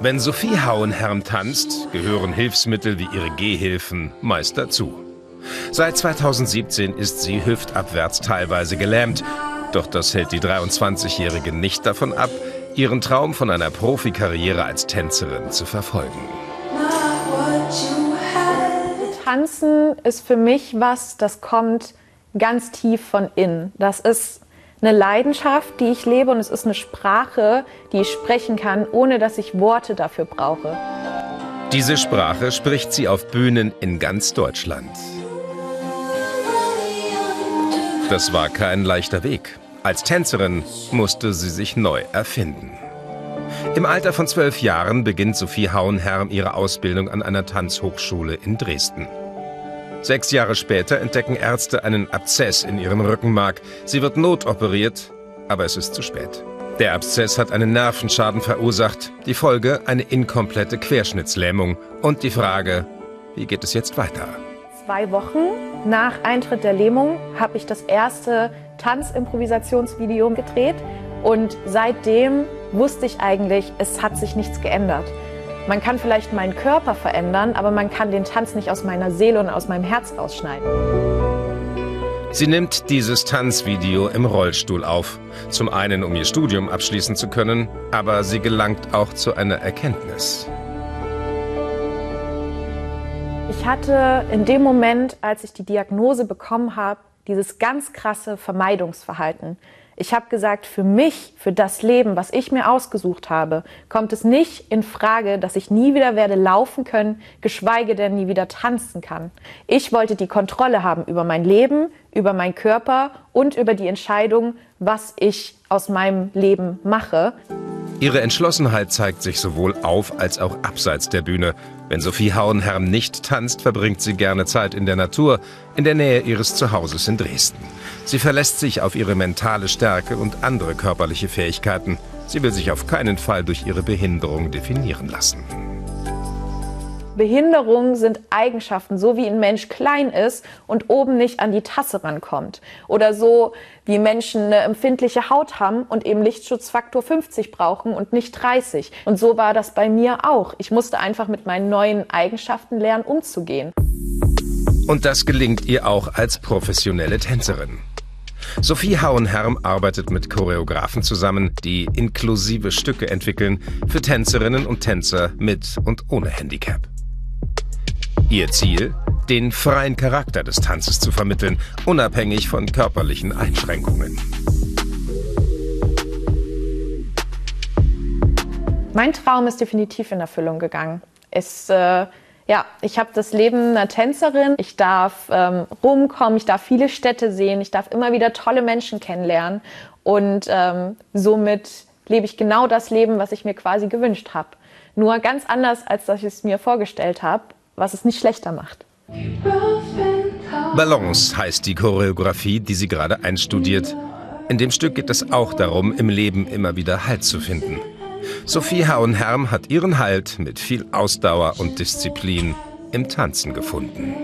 Wenn Sophie Hauenherm tanzt, gehören Hilfsmittel wie ihre Gehhilfen meist dazu. Seit 2017 ist sie hüftabwärts teilweise gelähmt, doch das hält die 23-Jährige nicht davon ab, ihren Traum von einer Profikarriere als Tänzerin zu verfolgen. Tanzen ist für mich was, das kommt ganz tief von innen. Das ist eine Leidenschaft, die ich lebe und es ist eine Sprache, die ich sprechen kann, ohne dass ich Worte dafür brauche. Diese Sprache spricht sie auf Bühnen in ganz Deutschland. Das war kein leichter Weg. Als Tänzerin musste sie sich neu erfinden. Im Alter von zwölf Jahren beginnt Sophie Hauenherm ihre Ausbildung an einer Tanzhochschule in Dresden. Sechs Jahre später entdecken Ärzte einen Abzess in ihrem Rückenmark. Sie wird notoperiert, aber es ist zu spät. Der Abzess hat einen Nervenschaden verursacht, die Folge eine inkomplette Querschnittslähmung und die Frage, wie geht es jetzt weiter? Zwei Wochen nach Eintritt der Lähmung habe ich das erste Tanzimprovisationsvideo gedreht und seitdem wusste ich eigentlich, es hat sich nichts geändert. Man kann vielleicht meinen Körper verändern, aber man kann den Tanz nicht aus meiner Seele und aus meinem Herz rausschneiden. Sie nimmt dieses Tanzvideo im Rollstuhl auf. Zum einen, um ihr Studium abschließen zu können, aber sie gelangt auch zu einer Erkenntnis. Ich hatte in dem Moment, als ich die Diagnose bekommen habe, dieses ganz krasse Vermeidungsverhalten. Ich habe gesagt, für mich, für das Leben, was ich mir ausgesucht habe, kommt es nicht in Frage, dass ich nie wieder werde laufen können, geschweige denn nie wieder tanzen kann. Ich wollte die Kontrolle haben über mein Leben, über meinen Körper und über die Entscheidung, was ich aus meinem Leben mache. Ihre Entschlossenheit zeigt sich sowohl auf als auch abseits der Bühne. Wenn Sophie Hauenherm nicht tanzt, verbringt sie gerne Zeit in der Natur, in der Nähe ihres Zuhauses in Dresden. Sie verlässt sich auf ihre mentale Stärke und andere körperliche Fähigkeiten. Sie will sich auf keinen Fall durch ihre Behinderung definieren lassen. Behinderungen sind Eigenschaften, so wie ein Mensch klein ist und oben nicht an die Tasse rankommt. Oder so wie Menschen eine empfindliche Haut haben und eben Lichtschutzfaktor 50 brauchen und nicht 30. Und so war das bei mir auch. Ich musste einfach mit meinen neuen Eigenschaften lernen, umzugehen. Und das gelingt ihr auch als professionelle Tänzerin. Sophie Hauenherm arbeitet mit Choreografen zusammen, die inklusive Stücke entwickeln für Tänzerinnen und Tänzer mit und ohne Handicap. Ihr Ziel? Den freien Charakter des Tanzes zu vermitteln, unabhängig von körperlichen Einschränkungen. Mein Traum ist definitiv in Erfüllung gegangen. Es, äh, ja, ich habe das Leben einer Tänzerin. Ich darf ähm, rumkommen, ich darf viele Städte sehen, ich darf immer wieder tolle Menschen kennenlernen und ähm, somit lebe ich genau das Leben, was ich mir quasi gewünscht habe. Nur ganz anders, als dass ich es mir vorgestellt habe was es nicht schlechter macht. Balance heißt die Choreografie, die sie gerade einstudiert. In dem Stück geht es auch darum, im Leben immer wieder Halt zu finden. Sophie Hauenherm hat ihren Halt mit viel Ausdauer und Disziplin im Tanzen gefunden.